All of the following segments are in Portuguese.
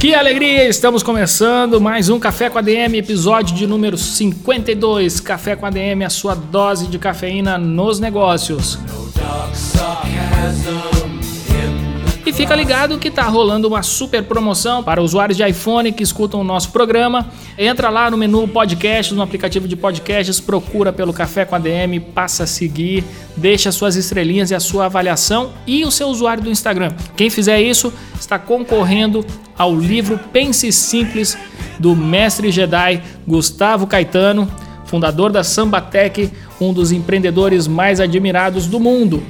Que alegria! Estamos começando mais um Café com a DM, episódio de número 52. Café com a DM, a sua dose de cafeína nos negócios. E fica ligado que tá rolando uma super promoção para usuários de iPhone que escutam o nosso programa. Entra lá no menu podcast, no aplicativo de podcasts, procura pelo Café com a DM, passa a seguir, deixa suas estrelinhas e a sua avaliação e o seu usuário do Instagram. Quem fizer isso está concorrendo ao livro Pense Simples do mestre Jedi Gustavo Caetano, fundador da Sambatec, um dos empreendedores mais admirados do mundo.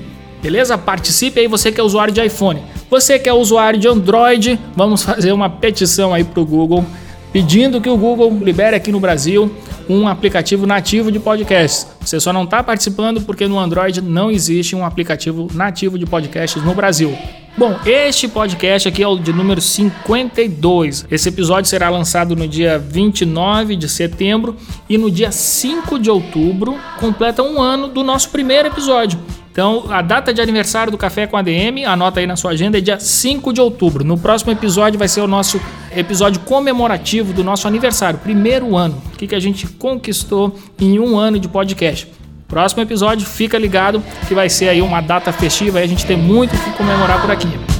Beleza? Participe aí, você que é usuário de iPhone. Você que é usuário de Android, vamos fazer uma petição aí para o Google pedindo que o Google libere aqui no Brasil um aplicativo nativo de podcasts. Você só não está participando porque no Android não existe um aplicativo nativo de podcasts no Brasil. Bom, este podcast aqui é o de número 52. Esse episódio será lançado no dia 29 de setembro e no dia 5 de outubro completa um ano do nosso primeiro episódio. Então, a data de aniversário do Café com ADM, anota aí na sua agenda, é dia 5 de outubro. No próximo episódio vai ser o nosso episódio comemorativo do nosso aniversário, primeiro ano. O que, que a gente conquistou em um ano de podcast. Próximo episódio, fica ligado que vai ser aí uma data festiva e a gente tem muito que comemorar por aqui.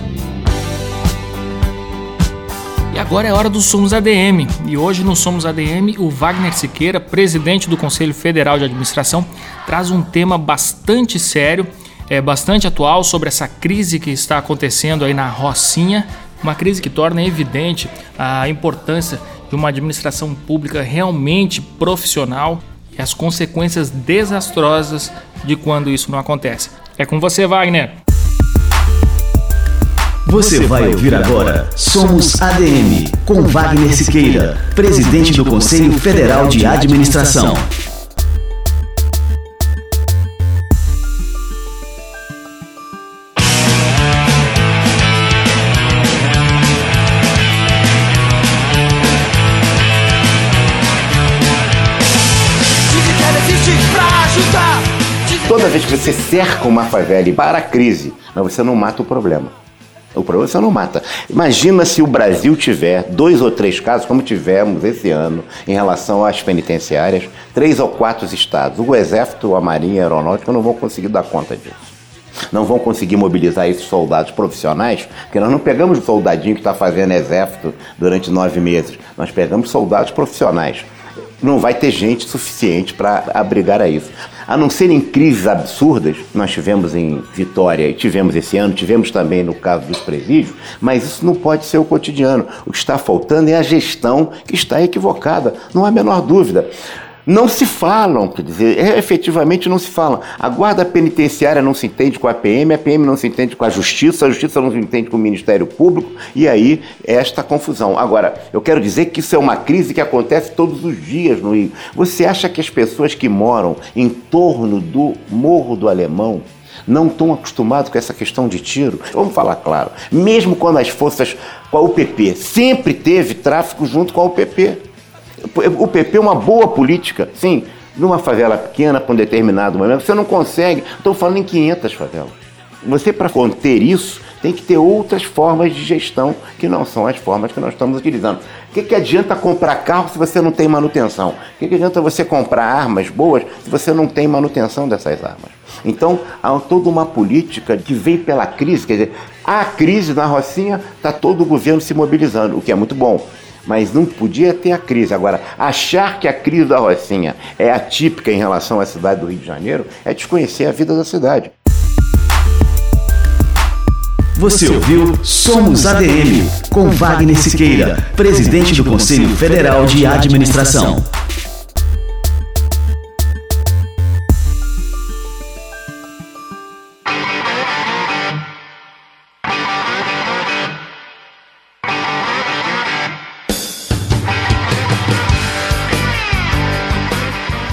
Agora é hora do Somos ADM. E hoje no Somos ADM, o Wagner Siqueira, presidente do Conselho Federal de Administração, traz um tema bastante sério, é bastante atual sobre essa crise que está acontecendo aí na Rocinha, uma crise que torna evidente a importância de uma administração pública realmente profissional e as consequências desastrosas de quando isso não acontece. É com você, Wagner. Você vai ouvir agora Somos ADM, com Wagner Siqueira, presidente do Conselho Federal de Administração. Toda vez que você cerca uma favela e para a crise, mas você não mata o problema. O problema você não mata. Imagina se o Brasil tiver dois ou três casos, como tivemos esse ano, em relação às penitenciárias, três ou quatro estados. O Exército, a Marinha, a Aeronáutica não vão conseguir dar conta disso. Não vão conseguir mobilizar esses soldados profissionais, porque nós não pegamos o soldadinho que está fazendo exército durante nove meses, nós pegamos soldados profissionais não vai ter gente suficiente para abrigar a isso. A não ser em crises absurdas, nós tivemos em Vitória e tivemos esse ano, tivemos também no caso dos presídios, mas isso não pode ser o cotidiano. O que está faltando é a gestão que está equivocada, não há a menor dúvida não se falam, quer dizer, é, efetivamente não se falam. A guarda penitenciária não se entende com a PM, a PM não se entende com a justiça, a justiça não se entende com o Ministério Público, e aí é esta confusão. Agora, eu quero dizer que isso é uma crise que acontece todos os dias no Rio. Você acha que as pessoas que moram em torno do Morro do Alemão não estão acostumados com essa questão de tiro? Vamos falar claro. Mesmo quando as forças com a UPP sempre teve tráfico junto com a UPP. O PP é uma boa política, sim, numa favela pequena, para um determinado momento, você não consegue. Estou falando em 500 favelas. Você, para conter isso, tem que ter outras formas de gestão que não são as formas que nós estamos utilizando. O que, que adianta comprar carro se você não tem manutenção? O que, que adianta você comprar armas boas se você não tem manutenção dessas armas? Então, há toda uma política que vem pela crise, quer dizer, a crise na Rocinha, está todo o governo se mobilizando, o que é muito bom mas não podia ter a crise. Agora, achar que a crise da Rocinha é atípica em relação à cidade do Rio de Janeiro é desconhecer a vida da cidade. Você ouviu Somos ADM, com Wagner Siqueira, presidente do Conselho Federal de Administração.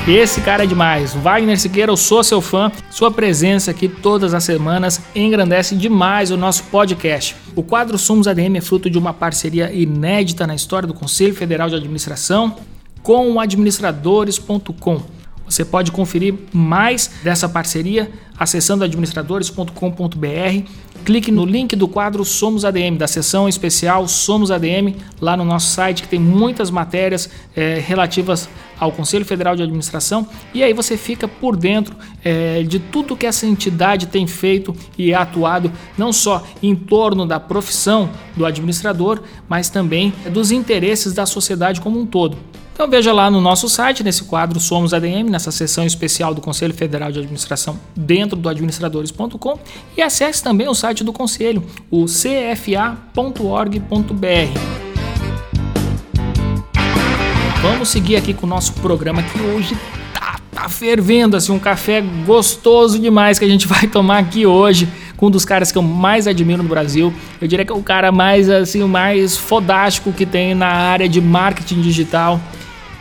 Esse cara é demais. Wagner Siqueira, eu sou seu fã. Sua presença aqui todas as semanas engrandece demais o nosso podcast. O quadro Somos ADM é fruto de uma parceria inédita na história do Conselho Federal de Administração com o administradores.com. Você pode conferir mais dessa parceria acessando administradores.com.br. Clique no link do quadro Somos ADM, da seção especial Somos ADM, lá no nosso site, que tem muitas matérias é, relativas ao Conselho Federal de Administração. E aí você fica por dentro é, de tudo que essa entidade tem feito e atuado, não só em torno da profissão do administrador, mas também dos interesses da sociedade como um todo. Então veja lá no nosso site, nesse quadro Somos ADM, nessa seção especial do Conselho Federal de Administração dentro do administradores.com e acesse também o site do Conselho, o cfa.org.br. Vamos seguir aqui com o nosso programa que hoje tá, tá fervendo, assim, um café gostoso demais que a gente vai tomar aqui hoje com um dos caras que eu mais admiro no Brasil. Eu diria que é o cara mais assim, mais fodástico que tem na área de marketing digital.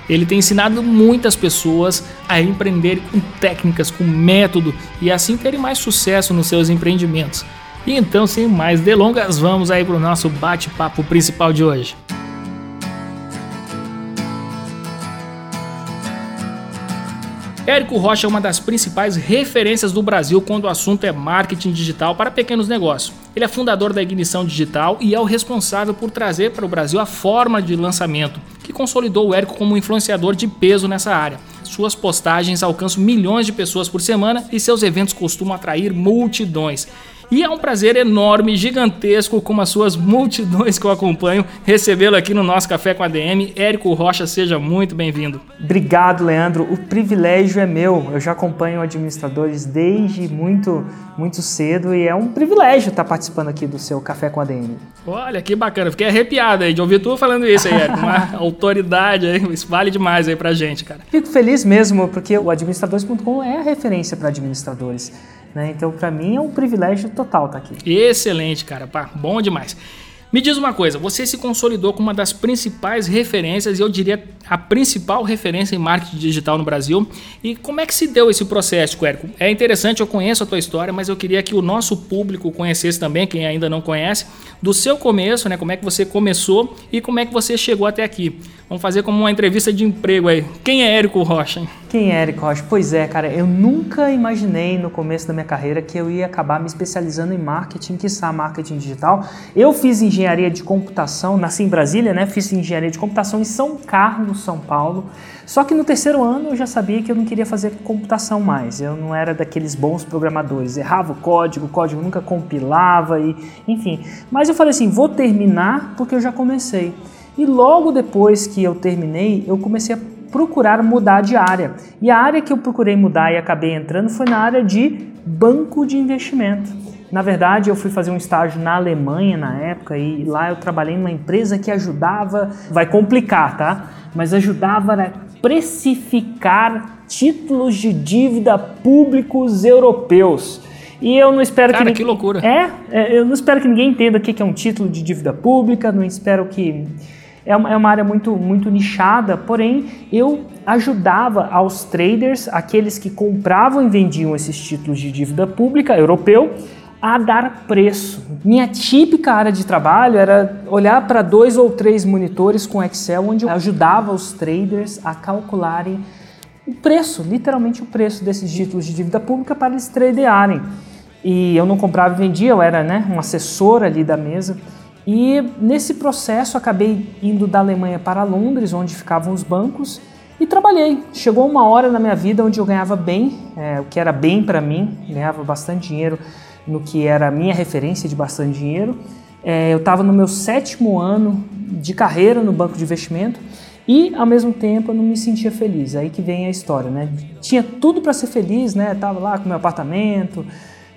Ele tem ensinado muitas pessoas a empreender com técnicas, com método e assim terem mais sucesso nos seus empreendimentos. E então, sem mais delongas, vamos aí para o nosso bate-papo principal de hoje. Érico Rocha é uma das principais referências do Brasil quando o assunto é marketing digital para pequenos negócios. Ele é fundador da Ignição Digital e é o responsável por trazer para o Brasil a forma de lançamento, que consolidou o Érico como influenciador de peso nessa área. Suas postagens alcançam milhões de pessoas por semana e seus eventos costumam atrair multidões. E é um prazer enorme, gigantesco, como as suas multidões que eu acompanho, recebê-lo aqui no nosso Café com a DM. Érico Rocha, seja muito bem-vindo. Obrigado, Leandro. O privilégio é meu. Eu já acompanho administradores desde muito, muito cedo e é um privilégio estar participando aqui do seu Café com a DM. Olha, que bacana. Fiquei arrepiado aí de ouvir tu falando isso aí, Érico. Uma autoridade aí. Isso vale demais aí pra gente, cara. Fico feliz mesmo, porque o administradores.com é a referência para administradores. Né? Então, para mim é um privilégio total estar tá aqui. Excelente, cara. Pá, bom demais. Me diz uma coisa, você se consolidou como uma das principais referências, e eu diria a principal referência em marketing digital no Brasil. E como é que se deu esse processo, Érico? É interessante, eu conheço a tua história, mas eu queria que o nosso público conhecesse também, quem ainda não conhece, do seu começo, né? Como é que você começou e como é que você chegou até aqui. Vamos fazer como uma entrevista de emprego aí. Quem é Érico Rocha? Quem é Érico Rocha? Pois é, cara, eu nunca imaginei no começo da minha carreira que eu ia acabar me especializando em marketing, que está marketing digital. Eu fiz engenharia de computação, nasci em Brasília, né? Fiz engenharia de computação em São Carlos, São Paulo. Só que no terceiro ano eu já sabia que eu não queria fazer computação mais. Eu não era daqueles bons programadores. Errava o código, o código nunca compilava e, enfim. Mas eu falei assim, vou terminar porque eu já comecei. E logo depois que eu terminei, eu comecei a procurar mudar de área. E a área que eu procurei mudar e acabei entrando foi na área de banco de investimento. Na verdade, eu fui fazer um estágio na Alemanha na época e lá eu trabalhei numa empresa que ajudava, vai complicar, tá? Mas ajudava a precificar títulos de dívida públicos europeus. E eu não espero Cara, que. que loucura! É, é, eu não espero que ninguém entenda o que é um título de dívida pública, não espero que é uma, é uma área muito, muito nichada, porém eu ajudava aos traders, aqueles que compravam e vendiam esses títulos de dívida pública europeu, a dar preço. Minha típica área de trabalho era olhar para dois ou três monitores com Excel, onde eu ajudava os traders a calcularem o preço, literalmente o preço desses títulos de dívida pública para eles tradearem. E eu não comprava e vendia, eu era né, um assessor ali da mesa. E nesse processo acabei indo da Alemanha para Londres, onde ficavam os bancos, e trabalhei. Chegou uma hora na minha vida onde eu ganhava bem, é, o que era bem para mim, ganhava bastante dinheiro no que era a minha referência de bastante dinheiro. É, eu estava no meu sétimo ano de carreira no banco de investimento e ao mesmo tempo eu não me sentia feliz. Aí que vem a história, né? Tinha tudo para ser feliz, né? Tava lá com meu apartamento,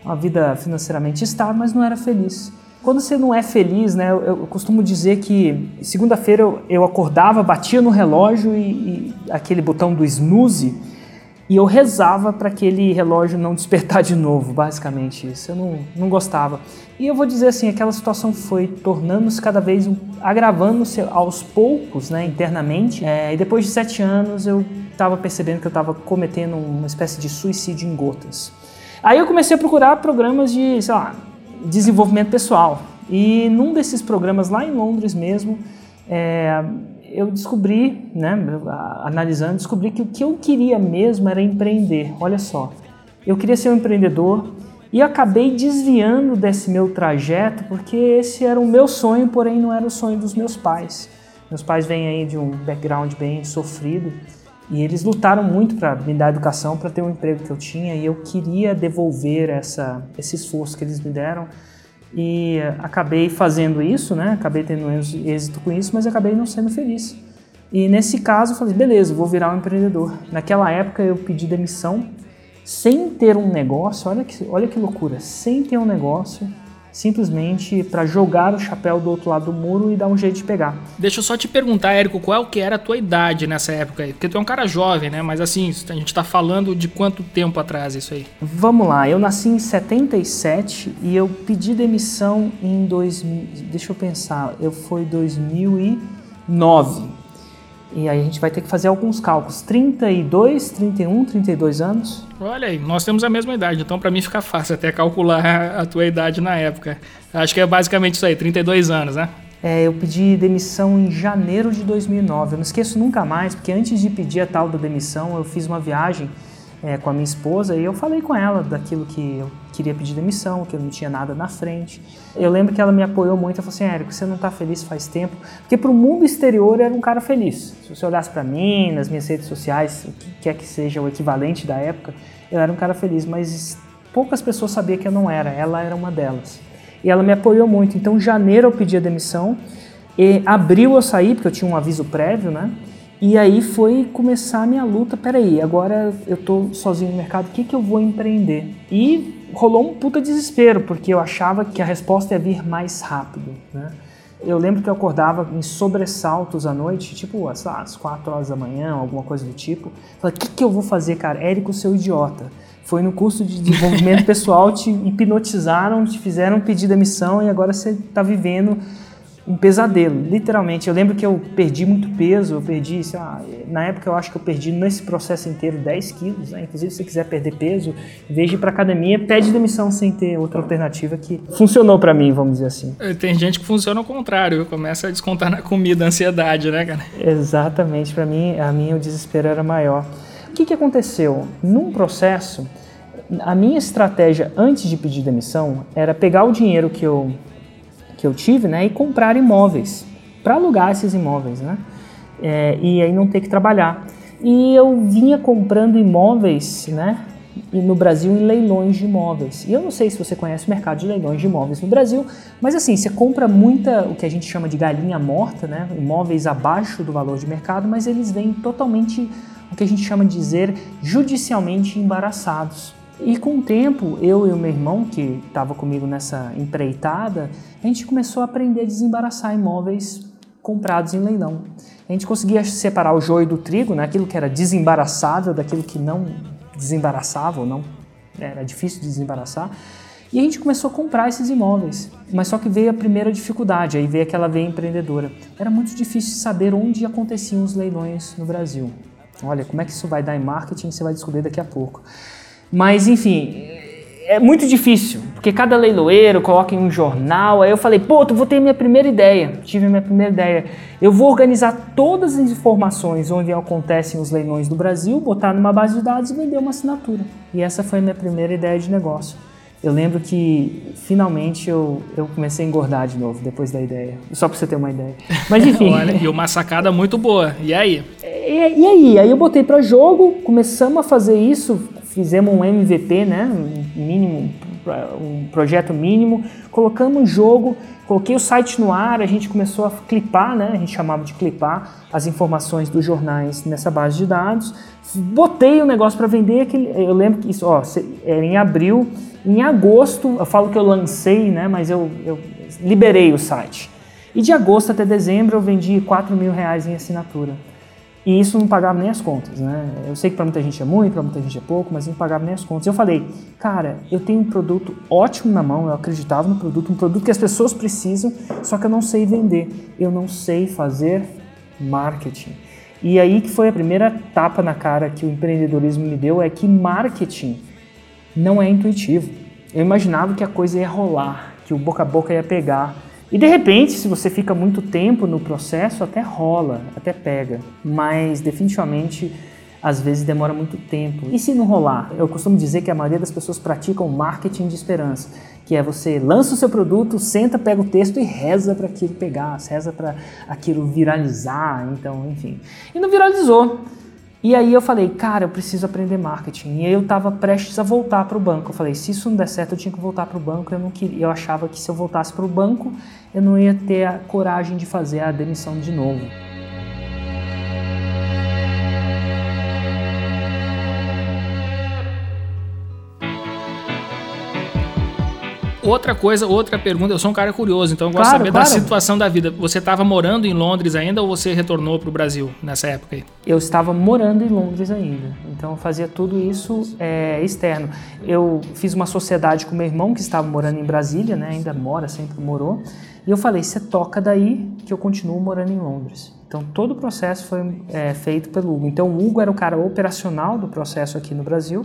uma vida financeiramente estável, mas não era feliz. Quando você não é feliz, né, eu, eu costumo dizer que segunda-feira eu, eu, acordava, batia no relógio e, e, aquele botão do snooze E eu rezava para aquele relógio não despertar de novo, basicamente isso. Eu não, não gostava. E eu vou dizer assim, aquela situação foi tornando-se cada vez, agravando-se aos poucos, né, internamente. É, e depois de sete anos eu estava percebendo que eu estava cometendo uma espécie de suicídio em gotas. Aí eu comecei a procurar programas de, sei lá, desenvolvimento pessoal. E num desses programas lá em Londres mesmo, é, eu descobri, né, analisando, descobri que o que eu queria mesmo era empreender. Olha só, eu queria ser um empreendedor e acabei desviando desse meu trajeto porque esse era o meu sonho, porém não era o sonho dos meus pais. Meus pais vêm aí de um background bem sofrido e eles lutaram muito para me dar educação, para ter um emprego que eu tinha e eu queria devolver essa, esse esforço que eles me deram e acabei fazendo isso, né? Acabei tendo êxito com isso, mas acabei não sendo feliz. E nesse caso eu falei, beleza, vou virar um empreendedor. Naquela época eu pedi demissão sem ter um negócio, olha que, olha que loucura, sem ter um negócio, simplesmente para jogar o chapéu do outro lado do muro e dar um jeito de pegar. Deixa eu só te perguntar, Érico, qual que era a tua idade nessa época aí? Porque tu é um cara jovem, né? Mas assim, a gente tá falando de quanto tempo atrás isso aí? Vamos lá, eu nasci em 77 e eu pedi demissão em 2000, deixa eu pensar, eu foi 2009. E aí a gente vai ter que fazer alguns cálculos. 32, 31, 32 anos. Olha aí, nós temos a mesma idade, então para mim fica fácil até calcular a tua idade na época. Acho que é basicamente isso aí, 32 anos, né? É, eu pedi demissão em janeiro de 2009. Eu não esqueço nunca mais, porque antes de pedir a tal da demissão, eu fiz uma viagem é, com a minha esposa e eu falei com ela daquilo que eu queria pedir demissão, que eu não tinha nada na frente. Eu lembro que ela me apoiou muito, ela falou assim, Érico, você não está feliz faz tempo, porque para o mundo exterior eu era um cara feliz. Se você olhasse para mim, nas minhas redes sociais, o que quer que seja o equivalente da época, eu era um cara feliz, mas poucas pessoas sabiam que eu não era, ela era uma delas. E ela me apoiou muito, então em janeiro eu pedi a demissão, e abril eu saí, porque eu tinha um aviso prévio, né? E aí foi começar a minha luta. Peraí, agora eu tô sozinho no mercado, o que, que eu vou empreender? E rolou um puta desespero, porque eu achava que a resposta ia vir mais rápido, né? Eu lembro que eu acordava em sobressaltos à noite, tipo às, às 4 horas da manhã, alguma coisa do tipo. Falei, o que, que eu vou fazer, cara? Érico, seu idiota. Foi no curso de desenvolvimento pessoal, te hipnotizaram, te fizeram pedir demissão e agora você está vivendo um pesadelo, literalmente. Eu lembro que eu perdi muito peso, eu perdi, lá, na época eu acho que eu perdi nesse processo inteiro 10 quilos, né? Inclusive, se você quiser perder peso, em vez de ir pra academia, pede demissão sem ter outra alternativa que funcionou para mim, vamos dizer assim. É, tem gente que funciona ao contrário, começa a descontar na comida, a ansiedade, né, cara? Exatamente, para mim, a minha o desespero era maior. O que, que aconteceu? Num processo, a minha estratégia antes de pedir demissão era pegar o dinheiro que eu que eu tive, né, e comprar imóveis para alugar esses imóveis, né, é, e aí não ter que trabalhar. E eu vinha comprando imóveis, né, no Brasil em leilões de imóveis. E eu não sei se você conhece o mercado de leilões de imóveis no Brasil, mas assim, você compra muita, o que a gente chama de galinha morta, né, imóveis abaixo do valor de mercado, mas eles vêm totalmente, o que a gente chama de dizer, judicialmente embaraçados. E com o tempo, eu e o meu irmão, que estava comigo nessa empreitada, a gente começou a aprender a desembaraçar imóveis comprados em leilão. A gente conseguia separar o joio do trigo, né? aquilo que era desembaraçável daquilo que não desembaraçava ou não era difícil de desembaraçar. E a gente começou a comprar esses imóveis. Mas só que veio a primeira dificuldade, aí veio aquela veia empreendedora. Era muito difícil saber onde aconteciam os leilões no Brasil. Olha, como é que isso vai dar em marketing, você vai descobrir daqui a pouco. Mas, enfim, é muito difícil, porque cada leiloeiro coloca em um jornal. Aí eu falei, pô, tu vou ter minha primeira ideia. Tive minha primeira ideia. Eu vou organizar todas as informações onde acontecem os leilões do Brasil, botar numa base de dados e vender uma assinatura. E essa foi a minha primeira ideia de negócio. Eu lembro que finalmente eu, eu comecei a engordar de novo depois da ideia. Só para você ter uma ideia. Mas enfim. Olha, e uma sacada muito boa. E aí? E, e aí? Aí eu botei para jogo, começamos a fazer isso, fizemos um MVP, né, um mínimo, um projeto mínimo, colocamos o jogo, coloquei o site no ar, a gente começou a clipar, né, a gente chamava de clipar as informações dos jornais nessa base de dados, botei o negócio para vender, eu lembro que isso, ó, era em abril, em agosto, eu falo que eu lancei, né, mas eu, eu liberei o site. E de agosto até dezembro eu vendi 4 mil reais em assinatura. E isso não pagava nem as contas, né? Eu sei que para muita gente é muito, para muita gente é pouco, mas não pagava nem as contas. Eu falei, cara, eu tenho um produto ótimo na mão, eu acreditava no produto, um produto que as pessoas precisam, só que eu não sei vender, eu não sei fazer marketing. E aí que foi a primeira tapa na cara que o empreendedorismo me deu, é que marketing não é intuitivo. Eu imaginava que a coisa ia rolar, que o boca a boca ia pegar, e de repente, se você fica muito tempo no processo, até rola, até pega, mas definitivamente às vezes demora muito tempo. E se não rolar? Eu costumo dizer que a maioria das pessoas praticam marketing de esperança, que é você lança o seu produto, senta, pega o texto e reza para aquilo pegar, reza para aquilo viralizar, então, enfim. E não viralizou. E aí eu falei, cara, eu preciso aprender marketing. E aí eu estava prestes a voltar para o banco. Eu falei, se isso não der certo, eu tinha que voltar para o banco. Eu não queria, eu achava que se eu voltasse para o banco, eu não ia ter a coragem de fazer a demissão de novo. Outra coisa, outra pergunta, eu sou um cara curioso, então eu gosto Claro, de saber claro. da situação da vida. Você estava morando em Londres ainda ou você retornou para o Brasil nessa época aí? Eu estava morando em Londres ainda, então eu fazia tudo isso é, externo. Eu fiz uma sociedade com meu irmão que estava morando em Brasília, né, ainda mora, sempre morou, e eu falei: você toca daí que eu continuo morando em Londres. Então todo o processo foi é, feito pelo Hugo. Então o Hugo era o cara operacional do processo aqui no Brasil.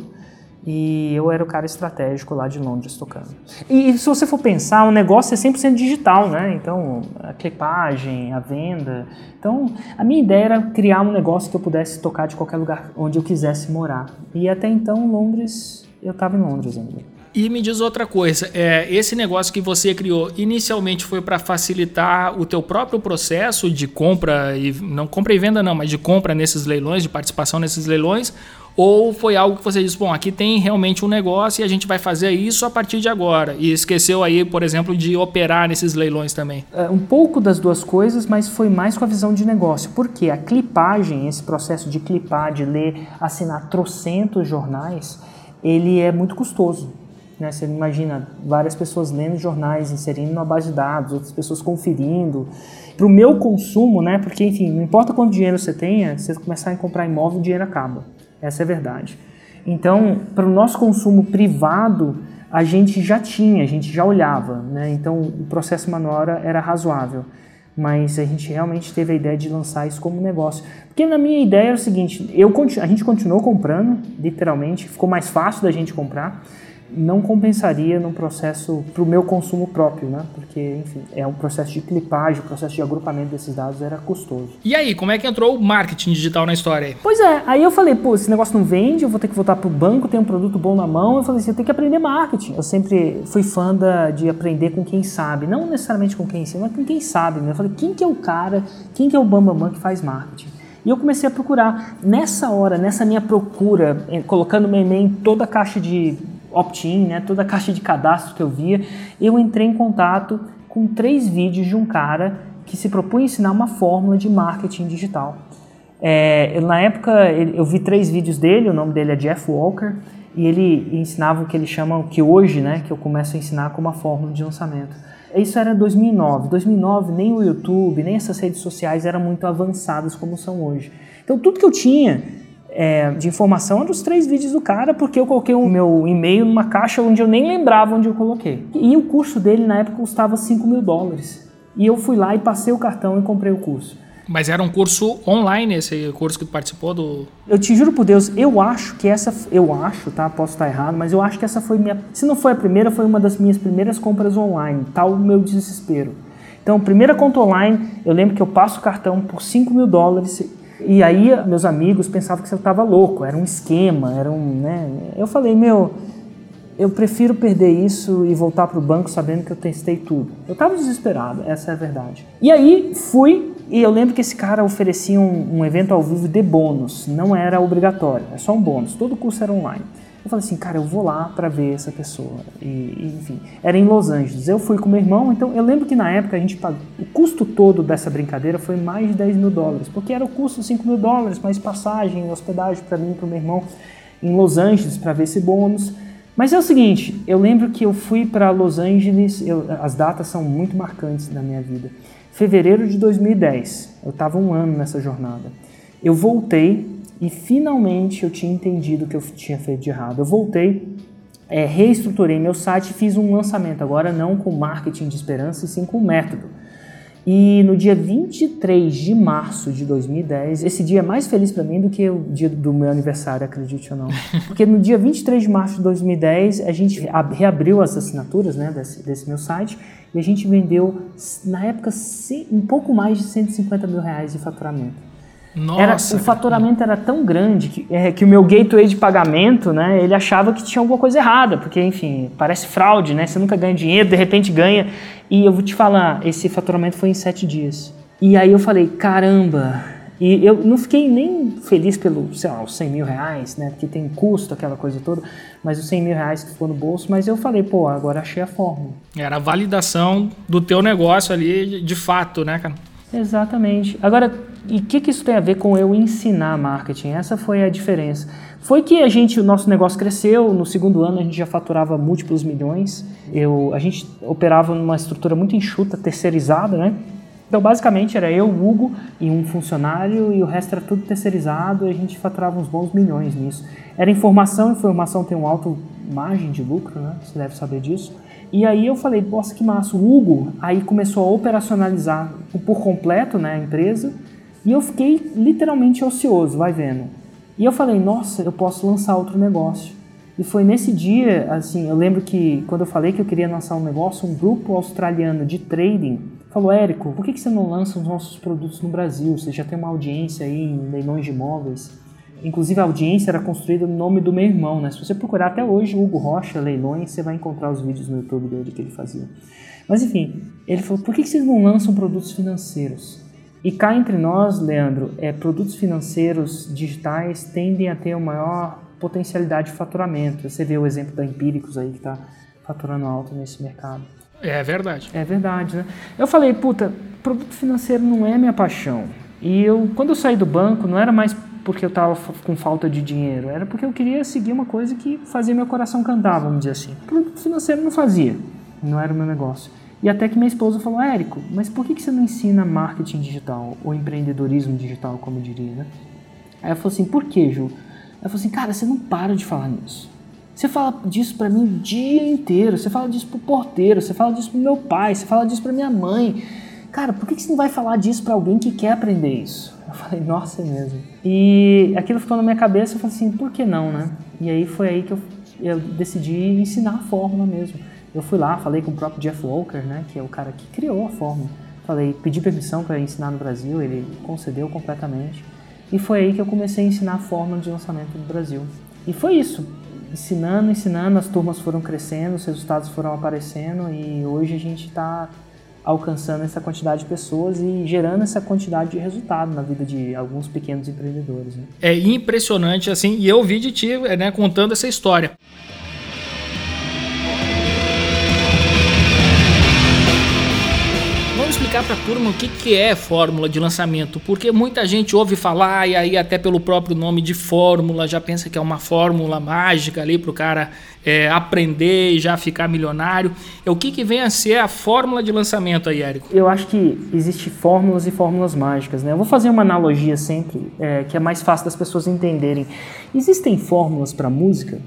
E eu era o cara estratégico lá de Londres tocando. E se você for pensar, o negócio é 100% digital, né? Então, a clipagem, a venda. Então, a minha ideia era criar um negócio que eu pudesse tocar de qualquer lugar onde eu quisesse morar. E até então, Londres, eu estava em Londres ainda. E me diz outra coisa, é, esse negócio que você criou inicialmente foi para facilitar o teu próprio processo de compra e não compra e venda não, mas de compra nesses leilões, de participação nesses leilões, ou foi algo que você disse, bom, aqui tem realmente um negócio e a gente vai fazer isso a partir de agora e esqueceu aí, por exemplo, de operar nesses leilões também? É, um pouco das duas coisas, mas foi mais com a visão de negócio. Porque a clipagem, esse processo de clipar, de ler, assinar trocentos jornais, ele é muito custoso. Né? Você imagina várias pessoas lendo jornais, inserindo na base de dados, outras pessoas conferindo. Para o meu consumo, né? porque enfim, não importa quanto dinheiro você tenha, se você começar a comprar imóvel, o dinheiro acaba. Essa é a verdade. Então, para o nosso consumo privado, a gente já tinha, a gente já olhava. Né? Então, o processo manual era, razoável. Mas a gente realmente teve a ideia de lançar isso como negócio. Porque na minha ideia era o seguinte, eu, a gente continuou comprando, literalmente, ficou mais fácil da gente comprar, não compensaria num processo para o meu consumo próprio, né? Porque, enfim, é um processo de clipagem, o processo de agrupamento desses dados era custoso. E aí, como é que entrou o marketing digital na história aí? Pois é, aí eu falei, pô, esse negócio não vende, eu vou ter que voltar pro banco, tem um produto bom na mão. Eu falei assim, eu tenho que aprender marketing. Eu sempre fui fã da, de aprender com quem sabe, não necessariamente com quem ensina, mas com quem sabe. Né? Eu falei, quem que é o cara, quem que é o bambambam que faz marketing? E eu comecei a procurar. Nessa hora, nessa minha procura, colocando meu e-mail em toda a caixa de opt-in, né, toda a caixa de cadastro que eu via, eu entrei em contato com três vídeos de um cara que se propunha ensinar uma fórmula de marketing digital. É, na época eu vi três vídeos dele, o nome dele é Jeff Walker, e ele ensinava o que eles chamam, que hoje, né, que eu começo a ensinar como a fórmula de lançamento. Isso era 2009. 2009 nem o YouTube, nem essas redes sociais eram muito avançadas como são hoje. Então tudo que eu tinha é, de informação eram os três vídeos do cara, porque eu coloquei o meu e-mail numa caixa onde eu nem lembrava onde eu coloquei. E o curso dele na época custava 5 mil dólares. E eu fui lá e passei o cartão e comprei o curso. Mas era um curso online esse curso que tu participou do... Eu te juro por Deus, eu acho que essa, eu acho, tá? Posso estar errado, mas eu acho que essa foi minha, se não foi a primeira, foi uma das minhas primeiras compras online, tal o meu desespero. Então, primeira conta online, eu lembro que eu passo o cartão por 5 mil dólares e aí meus amigos pensavam que eu estava louco, era um esquema, era um, né? Eu falei, meu, eu prefiro perder isso e voltar para o banco sabendo que eu testei tudo. Eu estava desesperado, essa é a verdade. E aí fui e eu lembro que esse cara oferecia um, um evento ao vivo de bônus, não era obrigatório, é só um bônus, todo curso era online. Eu falei assim, cara, eu vou lá para ver essa pessoa. E, enfim, era em Los Angeles. Eu fui com meu irmão, então eu lembro que na época a gente pagou. O custo todo dessa brincadeira foi mais de 10 mil dólares, porque era o custo de 5 mil dólares, mais passagem, hospedagem para mim e para meu irmão em Los Angeles para ver esse bônus. Mas é o seguinte, eu lembro que eu fui para Los Angeles, eu- as datas são muito marcantes na minha vida. Fevereiro de 2010, eu estava um ano nessa jornada. Eu voltei e finalmente eu tinha entendido o que eu tinha feito de errado. Eu voltei, é, reestruturei meu site e fiz um lançamento, agora não com marketing de esperança, e sim com método. E no dia 23 de março de 2010, esse dia é mais feliz para mim do que o dia do meu aniversário, acredite ou não. Porque no dia 23 de março de 2010, a gente reabriu as assinaturas né, desse, desse meu site e a gente vendeu, na época, um pouco mais de 150 mil reais de faturamento. Nossa, era, o faturamento era tão grande que, é, que o meu gateway de pagamento, né, ele achava que tinha alguma coisa errada, porque, enfim, parece fraude, né? Você nunca ganha dinheiro, de repente ganha. E eu vou te falar, esse faturamento foi em sete dias. E aí eu falei, caramba. E eu não fiquei nem feliz pelo, sei lá, os 100 mil reais, né? Porque tem custo, aquela coisa toda, mas os 100 mil reais que ficou no bolso. Mas eu falei, pô, agora achei a fórmula. Era a validação do teu negócio ali, de fato, né, cara? Exatamente. Agora, e o que, que isso tem a ver com eu ensinar marketing? Essa foi a diferença. Foi que a gente, o nosso negócio cresceu, no segundo ano a gente já faturava múltiplos milhões. Eu, a gente operava numa estrutura muito enxuta, terceirizada, né? Então, basicamente, era eu, Hugo e um funcionário, e o resto era tudo terceirizado, e a gente faturava uns bons milhões nisso. Era informação, informação tem um alto margem de lucro, né? Você deve saber disso. E aí eu falei, nossa, que massa. O Hugo aí começou a operacionalizar por completo né, a empresa e eu fiquei literalmente ocioso, vai vendo. E eu falei, nossa, eu posso lançar outro negócio. E foi nesse dia, assim, eu lembro que quando eu falei que eu queria lançar um negócio, um grupo australiano de trading falou, Érico, por que, que você não lança os nossos produtos no Brasil? Você já tem uma audiência aí em leilões de imóveis. Inclusive a audiência era construída no nome do meu irmão, né? Se você procurar até hoje Hugo Rocha Leilões, você vai encontrar os vídeos no YouTube dele que ele fazia. Mas enfim, ele falou: por que vocês não lançam produtos financeiros? E cá entre nós, Leandro, é, produtos financeiros digitais tendem a ter uma maior potencialidade de faturamento. Você vê o exemplo da Empíricos aí que está faturando alto nesse mercado. É verdade. É verdade, né? Eu falei, puta, produto financeiro não é minha paixão. E eu, quando eu saí do banco, não era mais porque eu estava com falta de dinheiro, era porque eu queria seguir uma coisa que fazia meu coração cantar, vamos dizer assim. Produto financeiro não fazia, não era o meu negócio. E até que minha esposa falou, Érico, mas por que, que você não ensina marketing digital ou empreendedorismo digital, como eu diria, né? Aí ela falou assim, por que, Ju? Ela falou assim, cara, você não para de falar nisso. Você fala disso para mim o dia inteiro, você fala disso pro porteiro, você fala disso pro meu pai, você fala disso pra minha mãe. Cara, por que, que você não vai falar disso para alguém que quer aprender isso? Eu falei, nossa, é mesmo. E aquilo ficou na minha cabeça, eu falei assim, por que não, né? E aí foi aí que eu, eu decidi ensinar a fórmula mesmo. Eu fui lá, falei com o próprio Jeff Walker, né, que é o cara que criou a fórmula. Falei, pedi permissão para ensinar no Brasil, ele concedeu completamente. E foi aí que eu comecei a ensinar a fórmula de lançamento no Brasil. E foi isso, ensinando, ensinando, as turmas foram crescendo, os resultados foram aparecendo e hoje a gente está alcançando essa quantidade de pessoas e gerando essa quantidade de resultado na vida de alguns pequenos empreendedores. Né? É impressionante assim, e eu vi de ti né, contando essa história. Explicar para a turma o que, que é fórmula de lançamento, porque muita gente ouve falar e aí até pelo próprio nome de fórmula já pensa que é uma fórmula mágica ali para o cara é, aprender e já ficar milionário. É o que, que vem a ser a fórmula de lançamento aí, Érico? Eu acho que existe fórmulas e fórmulas mágicas, né? Eu vou fazer uma analogia sempre é, que é mais fácil das pessoas entenderem. Existem fórmulas para música?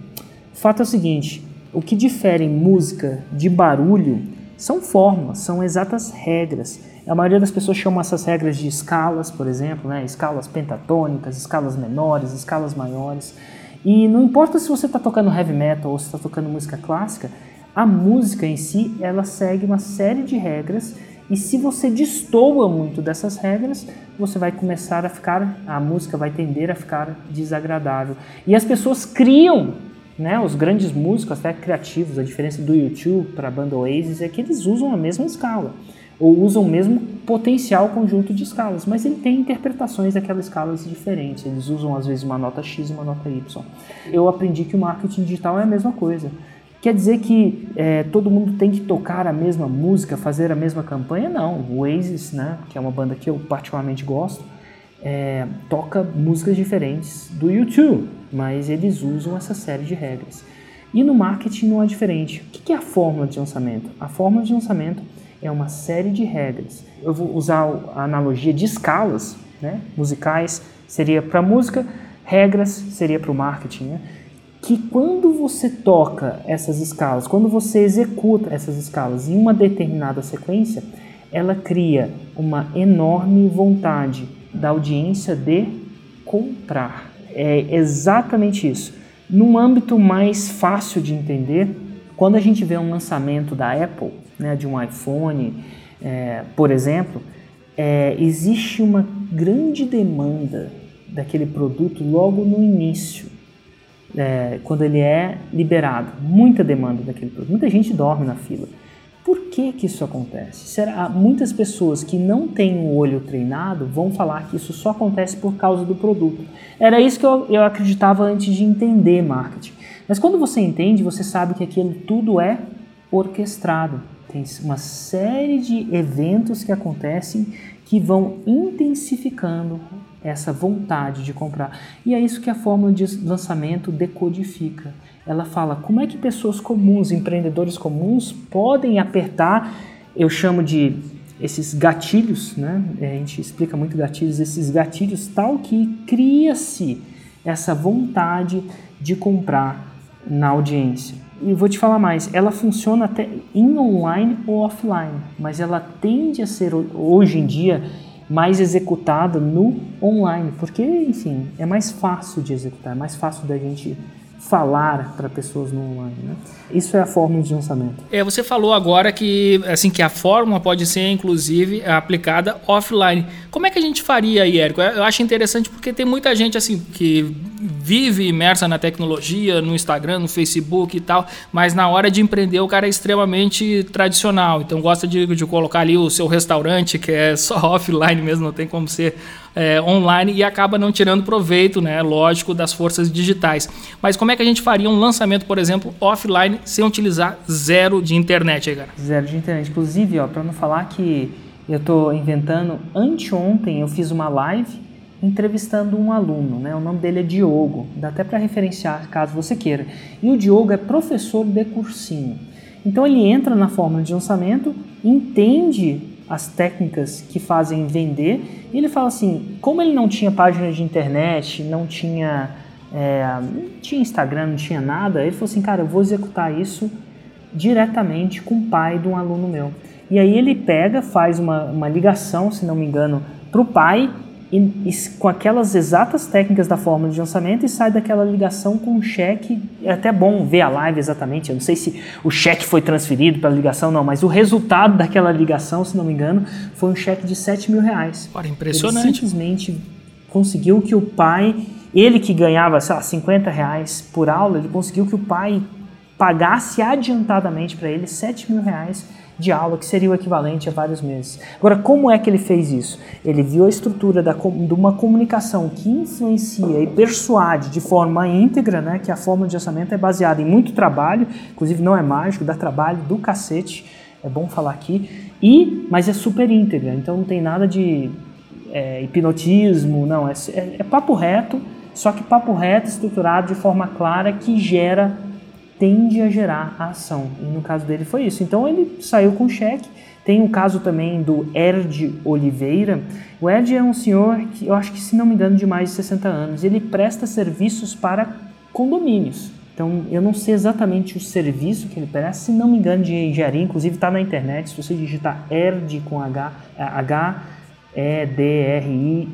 O fato é o seguinte: o que difere música de barulho são fórmulas, são exatas regras. A maioria das pessoas chama essas regras de escalas, por exemplo, né? escalas pentatônicas, escalas menores, escalas maiores. E não importa se você está tocando heavy metal ou se está tocando música clássica, a música em si ela segue uma série de regras e se você destoa muito dessas regras, você vai começar a ficar, a música vai tender a ficar desagradável. E as pessoas criam né, os grandes músicos, até criativos, a diferença do YouTube para a banda Oasis é que eles usam a mesma escala, ou usam o mesmo potencial conjunto de escalas, mas ele tem interpretações daquelas escalas diferentes. Eles usam às vezes uma nota X e uma nota Y. Eu aprendi que o marketing digital é a mesma coisa. Quer dizer que é, todo mundo tem que tocar a mesma música, fazer a mesma campanha? Não. O Oasis, né, que é uma banda que eu particularmente gosto, é, toca músicas diferentes do YouTube, mas eles usam essa série de regras. E no marketing não é diferente. O que é a fórmula de lançamento? A fórmula de lançamento é uma série de regras. Eu vou usar a analogia de escalas né, musicais seria para música, regras seria para o marketing. Né? Que quando você toca essas escalas, quando você executa essas escalas em uma determinada sequência, ela cria uma enorme vontade da audiência de comprar. É exatamente isso. Num âmbito mais fácil de entender, quando a gente vê um lançamento da Apple, né, de um iPhone, é, por exemplo, é, existe uma grande demanda daquele produto logo no início, é, quando ele é liberado. Muita demanda daquele produto. Muita gente dorme na fila. Por que, que isso acontece? Será, muitas pessoas que não têm o olho treinado vão falar que isso só acontece por causa do produto. Era isso que eu, eu acreditava antes de entender marketing. Mas quando você entende, você sabe que aquilo tudo é orquestrado. Tem uma série de eventos que acontecem que vão intensificando essa vontade de comprar. E é isso que a fórmula de lançamento decodifica. Ela fala como é que pessoas comuns, empreendedores comuns, podem apertar, eu chamo de esses gatilhos, né? A gente explica muito gatilhos, esses gatilhos tal que cria-se essa vontade de comprar na audiência. E vou te falar mais, ela funciona até em online ou offline, mas ela tende a ser hoje em dia mais executada no online, porque, enfim, é mais fácil de executar, é mais fácil da gente falar para pessoas no online. Né? Isso é a fórmula de lançamento. É, você falou agora que assim que a fórmula pode ser inclusive aplicada offline. Como é que a gente faria aí, Érico? Eu acho interessante porque tem muita gente assim que vive imersa na tecnologia, no Instagram, no Facebook e tal, mas na hora de empreender o cara é extremamente tradicional. Então gosta de, de colocar ali o seu restaurante que é só offline mesmo, não tem como ser é, online e acaba não tirando proveito, né, lógico, das forças digitais. Mas como é que a gente faria um lançamento, por exemplo, offline sem utilizar zero de internet aí, cara? Zero de internet. Inclusive, ó, para não falar que eu estou inventando, anteontem eu fiz uma live entrevistando um aluno, né? O nome dele é Diogo, dá até para referenciar caso você queira. E o Diogo é professor de cursinho. Então ele entra na fórmula de lançamento, entende as técnicas que fazem vender. E ele fala assim, como ele não tinha página de internet, não tinha, é, não tinha Instagram, não tinha nada, ele falou assim, cara, eu vou executar isso diretamente com o pai de um aluno meu. E aí ele pega, faz uma, uma ligação, se não me engano, para o pai e, e, com aquelas exatas técnicas da fórmula de lançamento e sai daquela ligação com um cheque. É até bom ver a live exatamente. Eu não sei se o cheque foi transferido para a ligação, não, mas o resultado daquela ligação, se não me engano, foi um cheque de 7 mil reais. Olha, impressionante. Ele simplesmente conseguiu que o pai, ele que ganhava, sei lá, 50 reais por aula, ele conseguiu que o pai pagasse adiantadamente para ele 7 mil reais de aula, que seria o equivalente a vários meses. Agora, como é que ele fez isso? Ele viu a estrutura da, de uma comunicação que influencia e persuade de forma íntegra, né, que a forma de orçamento é baseada em muito trabalho, inclusive não é mágico, dá trabalho do cacete, é bom falar aqui, e mas é super íntegra, então não tem nada de é, hipnotismo, não, é, é, é papo reto, só que papo reto estruturado de forma clara que gera tende a gerar a ação. E no caso dele foi isso. Então ele saiu com cheque. Tem o caso também do Erd Oliveira. O Erd é um senhor que eu acho que, se não me engano, de mais de 60 anos. Ele presta serviços para condomínios. Então, eu não sei exatamente o serviço que ele presta, se não me engano, de engenharia, inclusive está na internet, se você digitar ERD com H, H, E, D, R, I,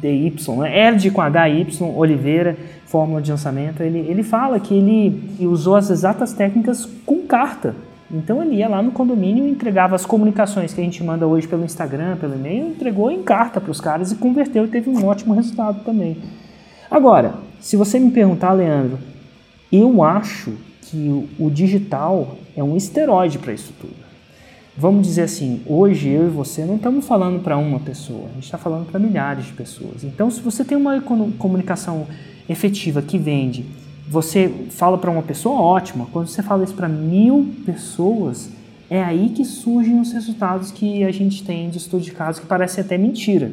D, Y, né? ERD com H, Y, Oliveira, fórmula de lançamento, ele, ele fala que ele usou as exatas técnicas com carta. Então ele ia lá no condomínio e entregava as comunicações que a gente manda hoje pelo Instagram, pelo e-mail, entregou em carta para os caras e converteu e teve um ótimo resultado também. Agora, se você me perguntar, Leandro, eu acho que o digital é um esteroide para isso tudo. Vamos dizer assim, hoje eu e você não estamos falando para uma pessoa, a gente está falando para milhares de pessoas. Então, se você tem uma comunicação efetiva que vende, você fala para uma pessoa, ótima. Quando você fala isso para mil pessoas, é aí que surgem os resultados que a gente tem de estudo de caso que parece até mentira.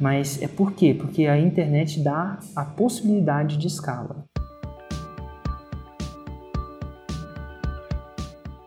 Mas é por quê? Porque a internet dá a possibilidade de escala.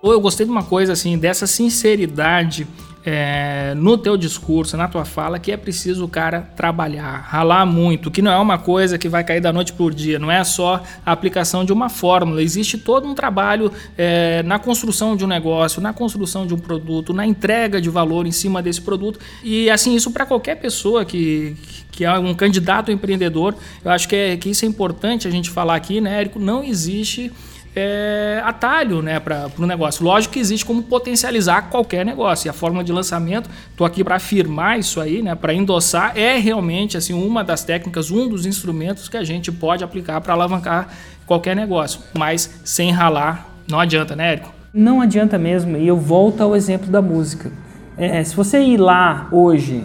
Eu gostei de uma coisa assim, dessa sinceridade é, no teu discurso, na tua fala, que é preciso o cara trabalhar, ralar muito, que não é uma coisa que vai cair da noite por dia, não é só a aplicação de uma fórmula, existe todo um trabalho é, na construção de um negócio, na construção de um produto, na entrega de valor em cima desse produto e assim isso para qualquer pessoa que, que é um candidato empreendedor, eu acho que, é, que isso é importante a gente falar aqui, né, Érico? Não existe é, atalho né, para o negócio. Lógico que existe como potencializar qualquer negócio. E a forma de lançamento, estou aqui para afirmar isso aí, né, para endossar, é realmente assim uma das técnicas, um dos instrumentos que a gente pode aplicar para alavancar qualquer negócio. Mas sem ralar, não adianta, né, Érico? Não adianta mesmo. E eu volto ao exemplo da música. É, se você ir lá hoje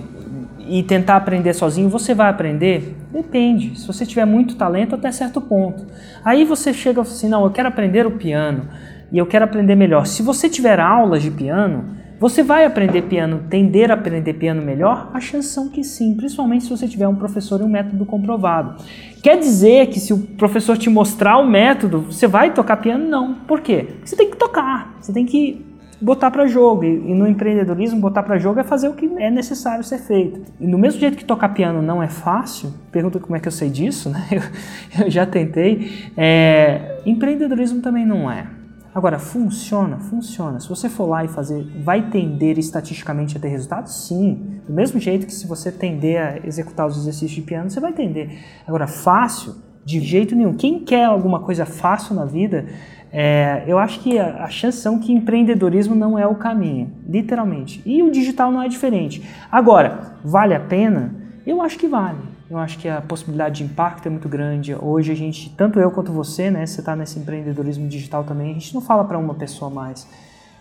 e tentar aprender sozinho, você vai aprender? Depende. Se você tiver muito talento, até certo ponto. Aí você chega assim: não, eu quero aprender o piano e eu quero aprender melhor. Se você tiver aulas de piano, você vai aprender piano, tender a aprender piano melhor? A chance são que sim, principalmente se você tiver um professor e um método comprovado. Quer dizer que se o professor te mostrar o método, você vai tocar piano? Não. Por quê? Porque você tem que tocar, você tem que botar para jogo. E, no empreendedorismo, botar para jogo é fazer o que é necessário ser feito. E do mesmo jeito que tocar piano não é fácil, pergunta como é que eu sei disso, né? Eu, eu já tentei. É, empreendedorismo também não é. Agora, funciona? Funciona. Se você for lá e fazer, vai tender estatisticamente a ter resultados? Sim. Do mesmo jeito que se você tender a executar os exercícios de piano, você vai tender. Agora, fácil? De jeito nenhum. Quem quer alguma coisa fácil na vida, é, eu acho que a, a chance são que empreendedorismo não é o caminho, literalmente. E o digital não é diferente. Agora, vale a pena? Eu acho que vale. Eu acho que a possibilidade de impacto é muito grande. Hoje a gente, tanto eu quanto você, né, você está nesse empreendedorismo digital também, a gente não fala para uma pessoa mais.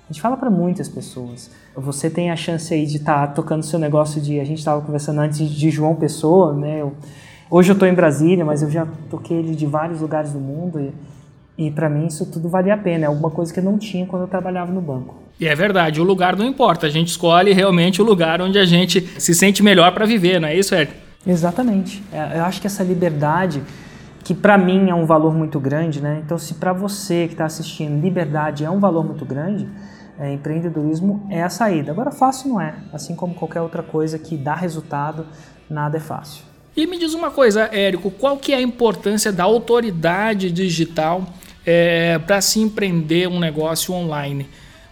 A gente fala para muitas pessoas. Você tem a chance aí de estar tá tocando seu negócio de. A gente estava conversando antes de João Pessoa, né? Eu, hoje eu estou em Brasília, mas eu já toquei ele de vários lugares do mundo. E, e para mim isso tudo valia a pena, é alguma coisa que eu não tinha quando eu trabalhava no banco. E é verdade, o lugar não importa, a gente escolhe realmente o lugar onde a gente se sente melhor para viver, não é isso, Ed? Exatamente. É, eu acho que essa liberdade, que para mim é um valor muito grande, né? Então, se para você que está assistindo, liberdade é um valor muito grande, é, empreendedorismo é a saída. Agora, fácil não é. Assim como qualquer outra coisa que dá resultado, nada é fácil. E me diz uma coisa, Érico, qual que é a importância da autoridade digital é, para se empreender um negócio online.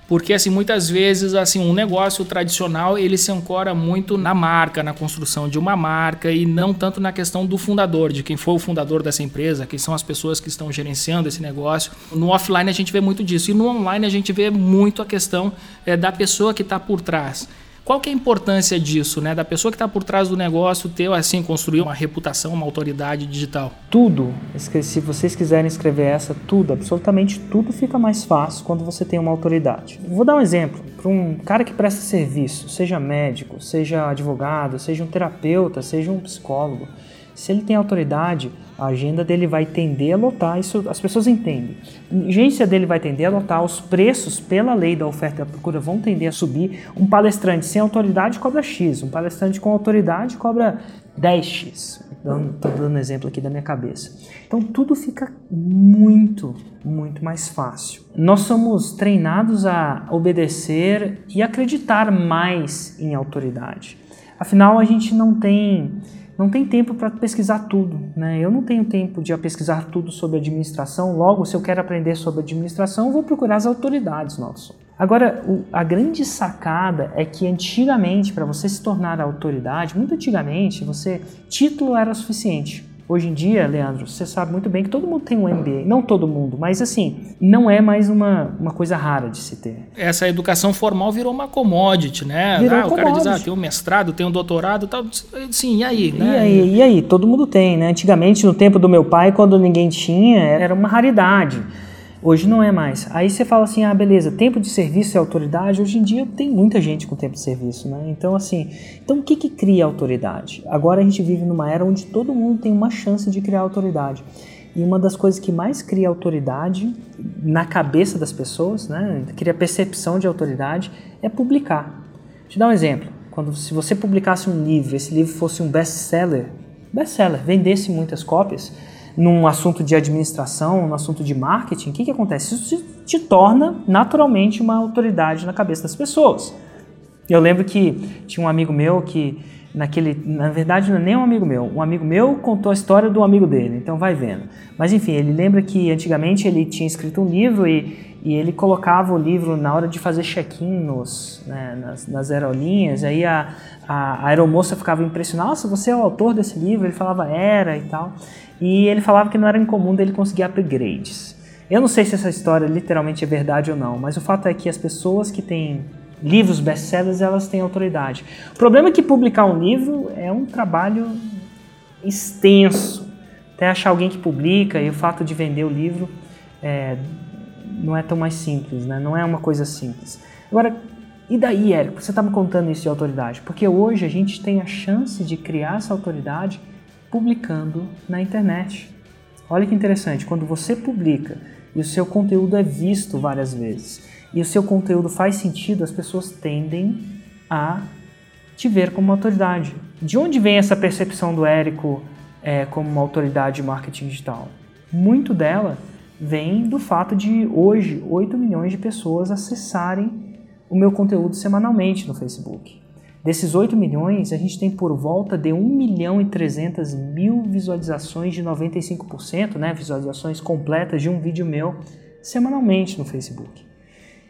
Porque assim, muitas vezes assim, um negócio tradicional, ele se ancora muito na marca, na construção de uma marca e não tanto na questão do fundador, de quem foi o fundador dessa empresa, quem são as pessoas que estão gerenciando esse negócio. No offline a gente vê muito disso e no online a gente vê muito a questão é, da pessoa que está por trás. Qual que é a importância disso, né? Da pessoa que está por trás do negócio ter, assim, construir uma reputação, uma autoridade digital? Tudo. Se vocês quiserem escrever essa, tudo, absolutamente tudo fica mais fácil quando você tem uma autoridade. Vou dar um exemplo. Para um cara que presta serviço, seja médico, seja advogado, seja um terapeuta, seja um psicólogo, se ele tem autoridade, a agenda dele vai tender a lotar, isso as pessoas entendem. A agência dele vai tender a lotar, os preços pela lei da oferta e da procura vão tender a subir. Um palestrante sem autoridade cobra X, um palestrante com autoridade cobra 10X. Estou dando exemplo aqui da minha cabeça. Então tudo fica muito, muito mais fácil. Nós somos treinados a obedecer e acreditar mais em autoridade. Afinal, a gente não tem não tem tempo para pesquisar tudo. Né? Eu não tenho tempo de pesquisar tudo sobre administração, logo, se eu quero aprender sobre administração, vou procurar as autoridades nossas. Agora, o, a grande sacada é que antigamente, para você se tornar autoridade, muito antigamente, você título era suficiente. Hoje em dia, Leandro, você sabe muito bem que todo mundo tem um MBA. Não todo mundo, mas assim, não é mais uma, uma coisa rara de se ter. Essa educação formal virou uma commodity, né? Virou ah, o cara diz, ah, tem um mestrado, tem um doutorado tal. Sim, e aí? Né? E aí? E aí? Todo mundo tem, né? Antigamente, no tempo do meu pai, quando ninguém tinha, era uma raridade. Hoje não é mais. Aí você fala assim, ah, beleza, tempo de serviço é autoridade. Hoje em dia tem muita gente com tempo de serviço, né? Então, assim, então o que que cria autoridade? Agora a gente vive numa era onde todo mundo tem uma chance de criar autoridade. E uma das coisas que mais cria autoridade na cabeça das pessoas, né, cria percepção de autoridade, é publicar. Vou te dar um exemplo. Quando, se você publicasse um livro, esse livro fosse um best-seller, best-seller, vendesse muitas cópias, num assunto de administração, num assunto de marketing, o que, que acontece? Isso te torna naturalmente uma autoridade na cabeça das pessoas. Eu lembro que tinha um amigo meu que naquele, na verdade não é nem um amigo meu, um amigo meu contou a história do amigo dele, então vai vendo. Mas enfim, ele lembra que antigamente ele tinha escrito um livro e, e ele colocava o livro na hora de fazer check-in né, nas, nas aerolinhas, aí a, a, a aeromoça ficava impressionada, nossa, você é o autor desse livro? Ele falava, era e tal. E ele falava que não era incomum dele conseguir upgrades. Eu não sei se essa história literalmente é verdade ou não, mas o fato é que as pessoas que têm livros best-sellers, elas têm autoridade. O problema é que publicar um livro é um trabalho extenso. Até achar alguém que publica e o fato de vender o livro é, não é tão mais simples, né? não é uma coisa simples. Agora, e daí, Érico? Você está me contando isso de autoridade? Porque hoje a gente tem a chance de criar essa autoridade publicando na internet. Olha que interessante, quando você publica e o seu conteúdo é visto várias vezes e o seu conteúdo faz sentido, as pessoas tendem a te ver como uma autoridade. De onde vem essa percepção do Érico é, como uma autoridade de marketing digital? Muito dela vem do fato de hoje 8 milhões de pessoas acessarem o meu conteúdo semanalmente no Facebook. Desses 8 milhões, a gente tem por volta de 1 milhão e 300 mil visualizações de 95%, né, visualizações completas de um vídeo meu semanalmente no Facebook.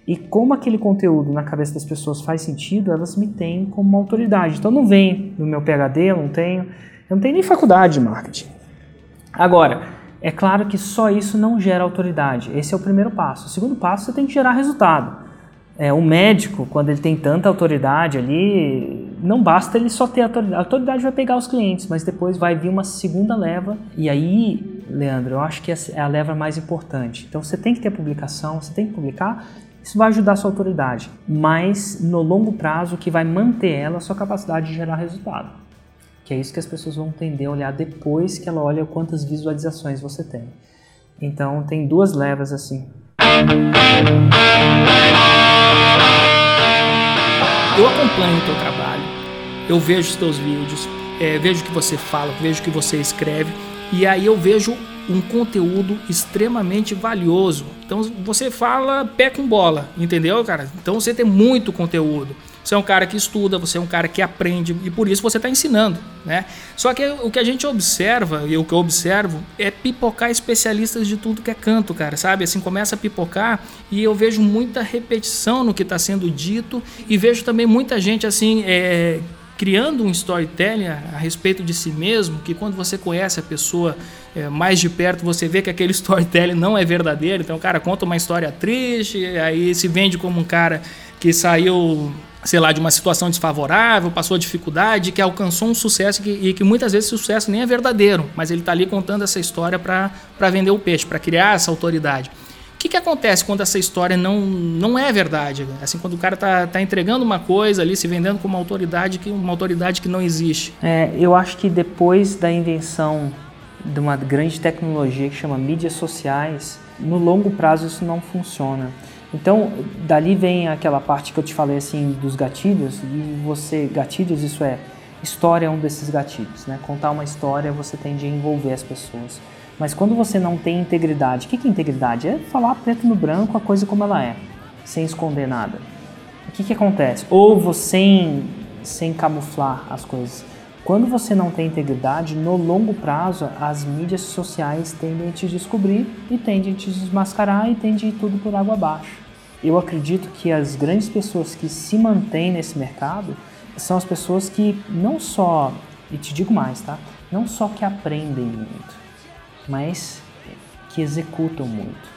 E como aquele conteúdo na cabeça das pessoas faz sentido, elas me têm como uma autoridade. Então não vem no meu PhD, eu não tenho, eu não tenho nem faculdade de marketing. Agora, é claro que só isso não gera autoridade. Esse é o primeiro passo. O segundo passo, você tem que gerar resultado. É, o médico, quando ele tem tanta autoridade ali, não basta ele só ter autoridade. A autoridade vai pegar os clientes, mas depois vai vir uma segunda leva. E aí, Leandro, eu acho que é a leva mais importante. Então você tem que ter publicação, você tem que publicar isso vai ajudar a sua autoridade, mas no longo prazo o que vai manter ela a sua capacidade de gerar resultado. Que é isso que as pessoas vão tender a olhar depois que ela olha quantas visualizações você tem. Então tem duas levas assim. Eu acompanho o teu trabalho, eu vejo os teus vídeos, é, vejo o que você fala, vejo o que você escreve, e aí eu vejo um conteúdo extremamente valioso. Então você fala pé com bola, entendeu, cara? Então você tem muito conteúdo. Você é um cara que estuda, você é um cara que aprende e por isso você está ensinando, né? Só que o que a gente observa e o que eu observo é pipocar especialistas de tudo que é canto, cara, sabe? Assim começa a pipocar e eu vejo muita repetição no que está sendo dito e vejo também muita gente assim é, criando um storytelling a, respeito de si mesmo, que quando você conhece a pessoa é, mais de perto, você vê que aquele storytelling não é verdadeiro. Então, o cara conta uma história triste, aí se vende como um cara que saiu, sei lá, de uma situação desfavorável, passou dificuldade, que alcançou um sucesso que, e que muitas vezes esse sucesso nem é verdadeiro, mas ele está ali contando essa história para vender o peixe, para criar essa autoridade que, que acontece quando essa história não, não é verdade? Assim, quando o cara está tá entregando uma coisa ali, se vendendo como uma autoridade que, uma autoridade que não existe. É, eu acho que depois da invenção de uma grande tecnologia que chama mídias sociais, no longo prazo isso não funciona. Então, dali vem aquela parte que eu te falei assim dos gatilhos, e você, gatilhos, isso é, história é um desses gatilhos, né? Contar uma história, você tende a envolver as pessoas. Mas quando você não tem integridade, o que é integridade? É falar preto no branco a coisa como ela é, sem esconder nada. O que, que acontece? Ou você sem, sem camuflar as coisas. Quando você não tem integridade, no longo prazo, as mídias sociais tendem a te descobrir e tendem a te desmascarar e tendem a ir tudo por água abaixo. Eu acredito que as grandes pessoas que se mantêm nesse mercado são as pessoas que não só, e te digo mais, tá? Não só que aprendem muito, mas que executam muito.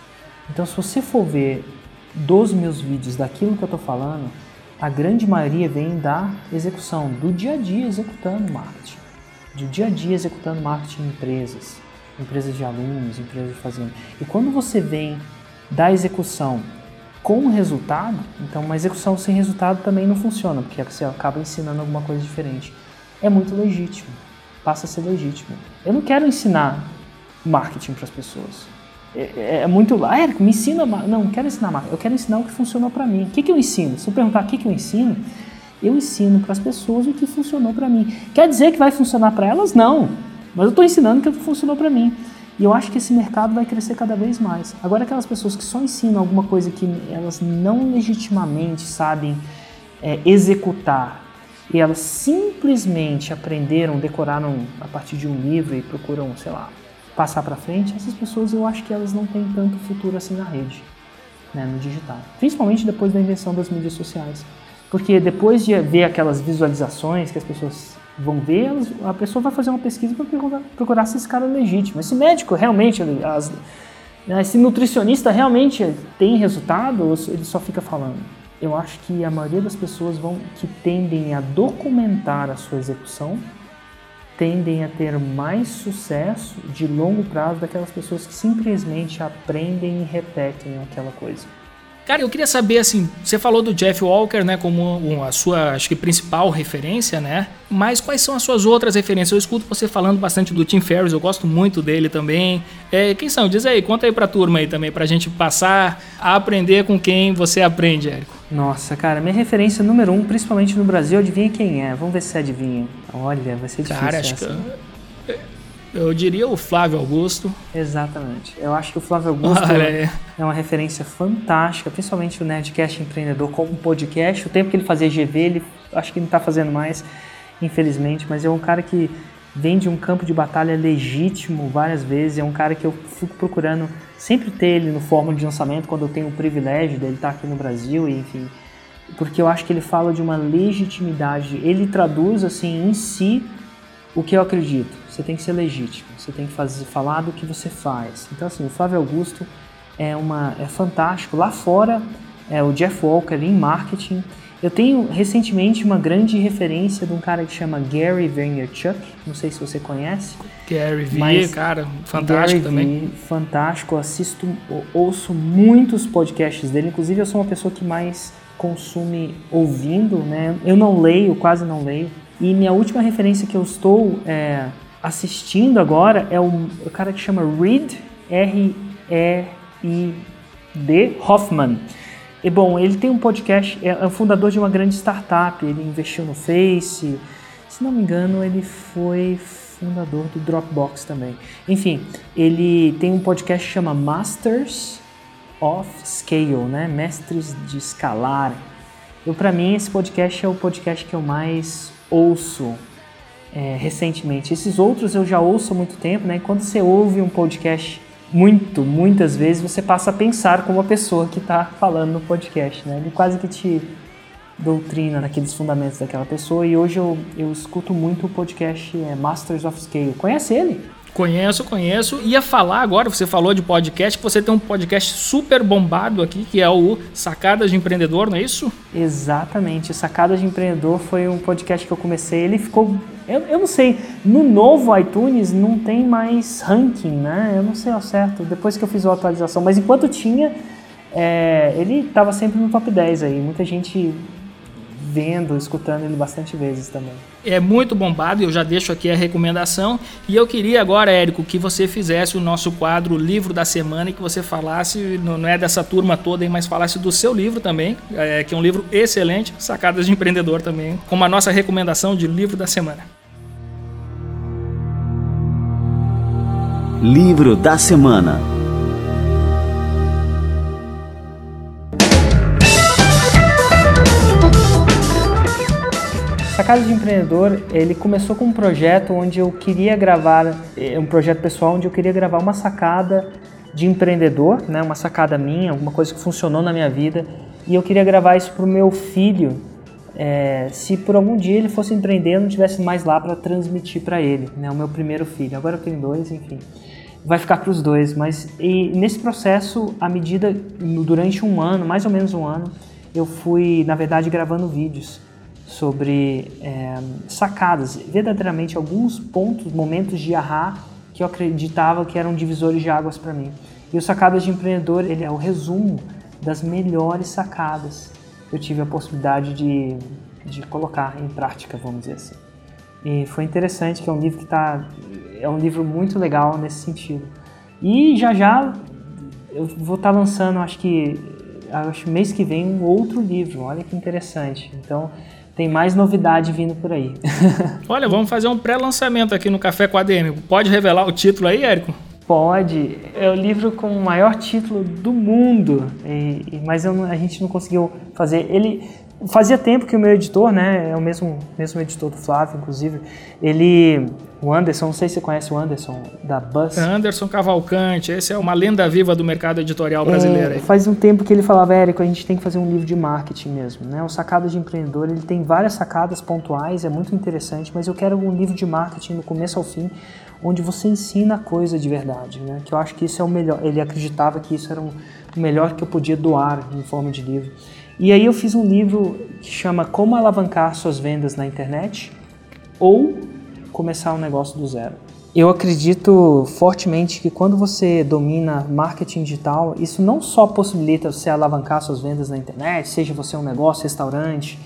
Então, se você for ver dos meus vídeos daquilo que eu estou falando, a grande maioria vem da execução, do dia a dia executando marketing, do dia a dia executando marketing em empresas, empresas de alunos, empresas de fazenda. E quando você vem da execução com resultado, então uma execução sem resultado também não funciona, porque você acaba ensinando alguma coisa diferente. É muito legítimo, passa a ser legítimo. Eu não quero ensinar marketing para as pessoas. É, é, é muito. Ah, Érico, me ensina. Não, não quero ensinar marketing. Eu quero ensinar o que funcionou para mim. O que, que eu ensino? Se eu perguntar o que, que eu ensino, eu ensino para as pessoas o que funcionou para mim. Quer dizer que vai funcionar para elas? Não. Mas eu estou ensinando o que funcionou para mim. E eu acho que esse mercado vai crescer cada vez mais. Agora, aquelas pessoas que só ensinam alguma coisa que elas não legitimamente sabem é, executar e elas simplesmente aprenderam, decoraram a partir de um livro e procuram, sei lá, passar para frente, essas pessoas eu acho que elas não têm tanto futuro assim na rede, né, no digital. Principalmente depois da invenção das mídias sociais. Porque depois de ver aquelas visualizações que as pessoas vão ver, a pessoa vai fazer uma pesquisa para procurar se esse cara é legítimo. Esse médico realmente, as, né, esse nutricionista realmente tem resultado ou ele só fica falando? Eu acho que a maioria das pessoas vão que tendem a documentar a sua execução tendem a ter mais sucesso de longo prazo daquelas pessoas que simplesmente aprendem e repetem aquela coisa. Cara, eu queria saber assim, você falou do Jeff Walker, né, como a sua, acho que principal referência, né? Mas quais são as suas outras referências? Eu escuto você falando bastante do Tim Ferriss, eu gosto muito dele também. É, quem são? Diz aí, conta aí pra turma aí também, pra gente passar a aprender com quem você aprende, Érico. Nossa, cara, minha referência número um, principalmente no Brasil, adivinha quem é? Vamos ver se você adivinha. Olha, vai ser difícil. Cara, acho essa. que eu diria o Flávio Augusto. Exatamente. Eu acho que o Flávio Augusto é uma referência fantástica, principalmente o Nerdcast Empreendedor como podcast. O tempo que ele fazia GV, ele acho que não está fazendo mais, infelizmente, mas é um cara que vem de um campo de batalha legítimo várias vezes. É um cara que eu fico procurando sempre ter ele no fórmula de lançamento quando eu tenho o privilégio dele estar aqui no Brasil, e enfim, porque eu acho que ele fala de uma legitimidade. Ele traduz assim em si o que eu acredito você tem que ser legítimo, você tem que fazer, falar do que você faz. Então, assim, o Flávio Augusto é, uma, é fantástico. Lá fora, é, o Jeff Walker em marketing. Eu tenho recentemente uma grande referência de um cara que chama Gary Vaynerchuk, não sei se você conhece. Gary V, cara, fantástico Gary também. V, fantástico, assisto, ouço muitos podcasts dele, inclusive eu sou uma pessoa que mais consome ouvindo, né? Eu não leio, quase não leio. E minha última referência que eu estou é, assistindo agora é o, o cara que chama Reed, R-E-I-D, Hoffman. E bom, ele tem um podcast, é, é o fundador de uma grande startup, ele investiu no Face, se não me engano, ele foi fundador do Dropbox também. Enfim, ele tem um podcast que chama Masters of Scale, né? Mestres de escalar. Eu para mim esse podcast é o podcast que eu mais ouço é, recentemente. Esses outros eu já ouço há muito tempo, né? Quando você ouve um podcast muito, muitas vezes, você passa a pensar como a pessoa que está falando no podcast, né? Ele quase que te doutrina naqueles fundamentos daquela pessoa. E hoje eu, eu escuto muito o podcast é, Masters of Scale. Conhece ele? Conheço, conheço. Ia falar agora, você falou de podcast, que você tem um podcast super bombado aqui, que é o Sacadas de Empreendedor, não é isso? Exatamente. O Sacadas de Empreendedor foi um podcast que eu comecei. Ele ficou. Eu, eu não sei, no novo iTunes não tem mais ranking, né? Eu não sei ao certo, depois que eu fiz a atualização. Mas enquanto tinha, é, ele estava sempre no top 10 aí. Muita gente vendo, escutando ele bastante vezes também. É muito bombado, eu já deixo aqui a recomendação. E eu queria agora, Érico, que você fizesse o nosso quadro Livro da Semana e que você falasse, não é dessa turma toda, mas falasse do seu livro também, é, que é um livro excelente, Sacadas de Empreendedor também, como a nossa recomendação de Livro da Semana. Livro da Semana Sacada de Empreendedor, ele começou com um projeto onde eu queria gravar, é um projeto pessoal onde eu queria gravar uma sacada de empreendedor, né, uma sacada minha, alguma coisa que funcionou na minha vida, e eu queria gravar isso para o meu filho, é, se por algum dia ele fosse empreender, eu não tivesse mais lá para transmitir para ele, né, o meu primeiro filho. Agora eu tenho dois, enfim, vai ficar para os dois. Mas nesse processo, à medida, durante um ano, mais ou menos um ano, eu fui, na verdade, gravando vídeos sobre é, sacadas, verdadeiramente alguns pontos, momentos de ahá que eu acreditava que eram divisores de águas para mim. E o Sacadas de Empreendedor ele é o resumo das melhores sacadas que eu tive a possibilidade de, de colocar em prática, vamos dizer assim. E foi interessante que é um livro que está é um livro muito legal nesse sentido. E já já eu vou estar tá lançando, acho que acho mês que vem um outro livro. Olha que interessante. Então tem mais novidade vindo por aí. Olha, vamos fazer um pré-lançamento aqui no Café com a DM. Pode revelar o título aí, Érico? Pode. É o livro com o maior título do mundo, e, mas eu, a gente não conseguiu fazer. Ele Fazia tempo que o meu editor, né, é o mesmo, mesmo editor do Flávio, inclusive, ele, o Anderson, não sei se você conhece o Anderson, da Buzz. Anderson Cavalcante, esse é uma lenda viva do mercado editorial brasileiro. É, faz um tempo que ele falava, Érico, a gente tem que fazer um livro de marketing mesmo, né, o Sacada de Empreendedor, ele tem várias sacadas pontuais, é muito interessante, mas eu quero um livro de marketing do começo ao fim, onde você ensina coisa de verdade, né, que eu acho que isso é o melhor, ele acreditava que isso era um, o melhor que eu podia doar em forma de livro. E aí eu fiz um livro que chama Como Alavancar Suas Vendas na Internet ou Começar um Negócio do Zero. Eu acredito fortemente que quando você domina marketing digital, isso não só possibilita você alavancar suas vendas na internet, seja você um negócio, restaurante,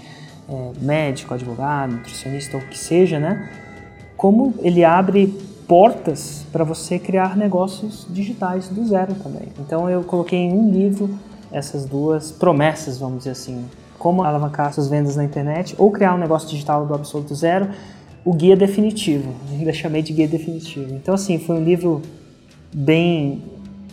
é, médico, advogado, nutricionista ou o que seja, né? Como ele abre portas para você criar negócios digitais do zero também. Então eu coloquei em um livro essas duas promessas, vamos dizer assim. Como alavancar suas vendas na internet ou criar um negócio digital do absoluto zero, o guia definitivo. Ainda chamei de guia definitivo. Então, assim, foi um livro bem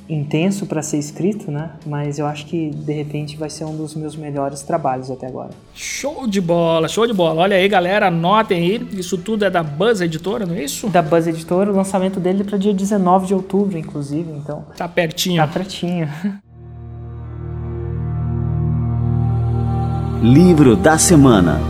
intenso para ser escrito, né? Mas eu acho que de repente vai ser um dos meus melhores trabalhos até agora. Show de bola, show de bola. Olha aí, galera, anotem aí. Isso tudo é da Buzz Editora, não é isso? Da Buzz Editora, o lançamento dele é para dia 19 de outubro, inclusive, então. Tá pertinho. Tá pertinho. Livro da Semana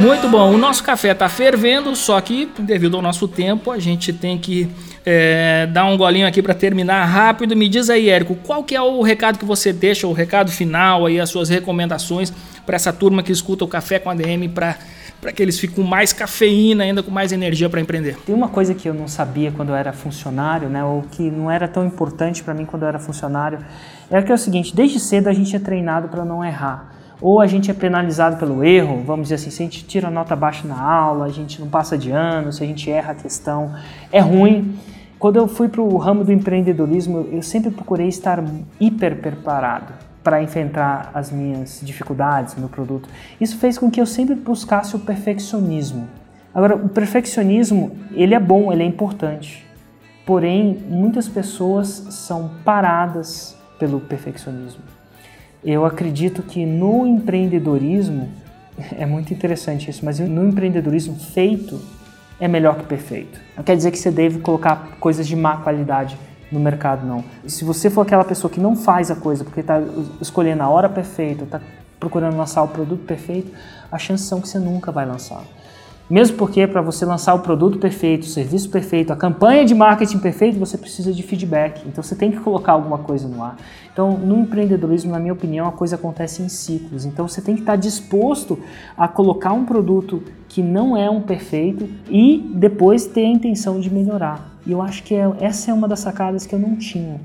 Muito bom, o nosso café está fervendo, só que devido ao nosso tempo a gente tem que é, dar um golinho aqui para terminar rápido. Me diz aí, Érico, qual que é o recado que você deixa, o recado final aí, as suas recomendações para essa turma que escuta o Café com ADM para para que eles fiquem com mais cafeína, ainda com mais energia para empreender? Tem uma coisa que eu não sabia quando eu era funcionário, né, ou que não era tão importante para mim quando eu era funcionário, é que é o seguinte: desde cedo a gente é treinado para não errar. Ou a gente é penalizado pelo erro, vamos dizer assim, se a gente tira nota baixa na aula, a gente não passa de ano, se a gente erra a questão, é ruim. Quando eu fui para o ramo do empreendedorismo, eu sempre procurei estar hiper preparado para enfrentar as minhas dificuldades, meu produto. Isso fez com que eu sempre buscasse o perfeccionismo. Agora, o perfeccionismo, ele é bom, ele é importante. Porém, muitas pessoas são paradas pelo perfeccionismo. Eu acredito que no empreendedorismo, é muito interessante isso, mas no empreendedorismo feito é melhor que perfeito. Não quer dizer que você deve colocar coisas de má qualidade no mercado, não. Se você for aquela pessoa que não faz a coisa porque está escolhendo a hora perfeita, está procurando lançar o produto perfeito, as chances são que você nunca vai lançar. Mesmo porque para você lançar o produto perfeito, o serviço perfeito, a campanha de marketing perfeito, você precisa de feedback. Então você tem que colocar alguma coisa no ar. Então, no empreendedorismo, na minha opinião, a coisa acontece em ciclos. Então você tem que estar disposto a colocar um produto que não é um perfeito e depois ter a intenção de melhorar. E eu acho que é, essa é uma das sacadas que eu não tinha.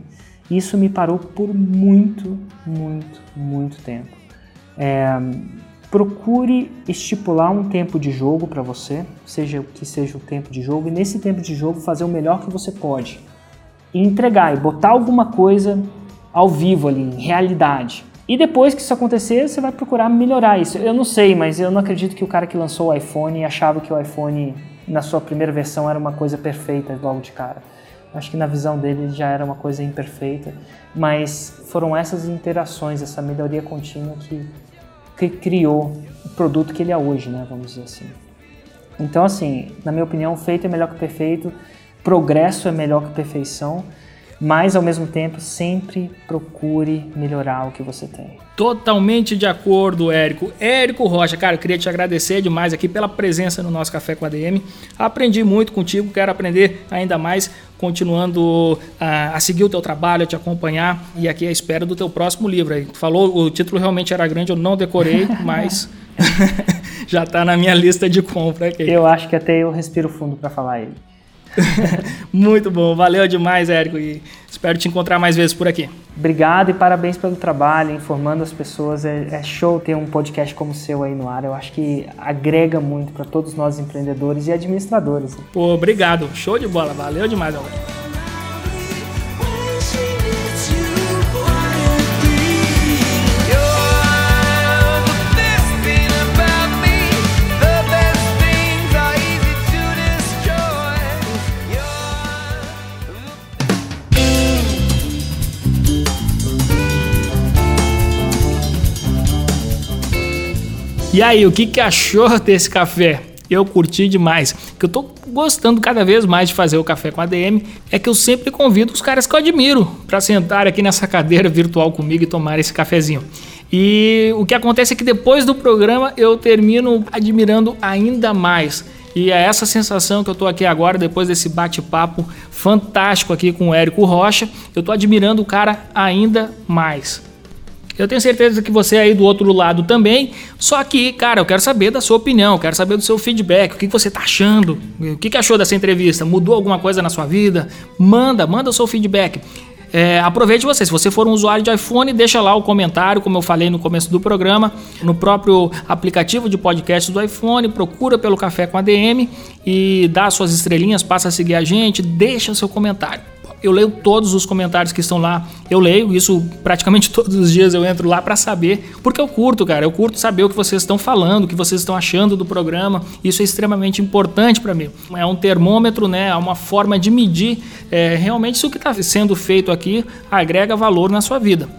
Isso me parou por muito, muito, muito tempo. É, procure estipular um tempo de jogo para você, seja o que seja o tempo de jogo, e nesse tempo de jogo fazer o melhor que você pode. E entregar e botar alguma coisa ao vivo ali, em realidade. E depois que isso acontecer, você vai procurar melhorar isso. Eu não sei, mas eu não acredito que o cara que lançou o iPhone achava que o iPhone na sua primeira versão era uma coisa perfeita logo de cara. Acho que na visão dele já era uma coisa imperfeita, mas foram essas interações, essa melhoria contínua que que criou o produto que ele é hoje, né? Vamos dizer assim. Então, assim, na minha opinião, feito é melhor que perfeito, progresso é melhor que perfeição mas ao mesmo tempo sempre procure melhorar o que você tem. Totalmente de acordo, Érico. Érico Rocha, cara, eu queria te agradecer demais aqui pela presença no nosso Café com a DM. Aprendi muito contigo, quero aprender ainda mais, continuando a, a seguir o teu trabalho, a te acompanhar e aqui à espera do teu próximo livro. Aí. Tu falou, o título realmente era grande, eu não decorei, mas já está na minha lista de compra aqui. Eu acho que até eu respiro fundo para falar ele. Muito bom, valeu demais, Érico, e espero te encontrar mais vezes por aqui. Obrigado e parabéns pelo trabalho, informando as pessoas. É, é show ter um podcast como o seu aí no ar. Eu acho que agrega muito para todos nós empreendedores e administradores. Pô, obrigado, show de bola, valeu demais, Alberto. E aí, o que, que achou desse café? Eu curti demais. Que eu tô gostando cada vez mais de fazer o café com a DM é que eu sempre convido os caras que eu admiro para sentar aqui nessa cadeira virtual comigo e tomar esse cafezinho. E o que acontece é que depois do programa eu termino admirando ainda mais. E é essa sensação que eu estou aqui agora, depois desse bate-papo fantástico aqui com o Érico Rocha, eu estou admirando o cara ainda mais. Eu tenho certeza que você aí do outro lado também. Só que, cara, eu quero saber da sua opinião, quero saber do seu feedback. O que você tá achando? O que achou dessa entrevista? Mudou alguma coisa na sua vida? Manda, manda o seu feedback. É, aproveite você, se você for um usuário de iPhone, deixa lá o comentário, como eu falei no começo do programa, no próprio aplicativo de podcast do iPhone, procura pelo Café com ADM e dá suas estrelinhas, passa a seguir a gente, deixa seu comentário eu leio todos os comentários que estão lá. Eu leio isso praticamente todos os dias. Eu entro lá para saber, porque eu curto, cara. Eu curto saber o que vocês estão falando, o que vocês estão achando do programa. Isso é extremamente importante para mim. É um termômetro, né? É uma forma de medir é, realmente se o que está sendo feito aqui agrega valor na sua vida.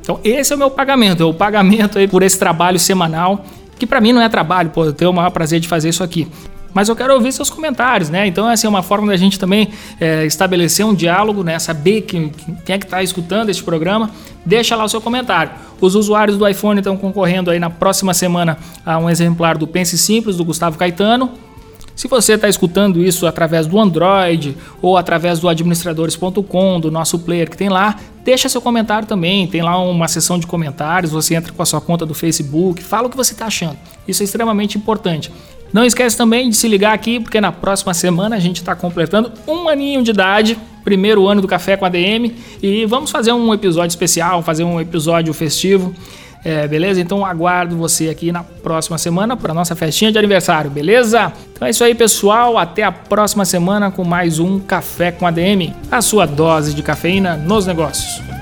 Então, esse é o meu pagamento. É o pagamento aí por esse trabalho semanal que para mim não é trabalho, pô, eu tenho o maior prazer de fazer isso aqui mas eu quero ouvir seus comentários, né? Então, essa é uma forma da gente também é, estabelecer um diálogo, né? Saber quem, quem é que está escutando este programa. Deixa lá o seu comentário. Os usuários do iPhone estão concorrendo aí na próxima semana a um exemplar do Pense Simples, do Gustavo Caetano. Se você está escutando isso através do Android ou através do administradores.com, do nosso player que tem lá, deixa seu comentário também. Tem lá uma seção de comentários, você entra com a sua conta do Facebook, fala o que você está achando. Isso é extremamente importante. Não esquece também de se ligar aqui, porque na próxima semana a gente está completando um aninho de idade, primeiro ano do Café com a DM, e vamos fazer um episódio especial, fazer um episódio festivo. É, beleza? Então aguardo você aqui na próxima semana para nossa festinha de aniversário, beleza? Então é isso aí, pessoal. Até a próxima semana com mais um Café com a DM, a sua dose de cafeína nos negócios.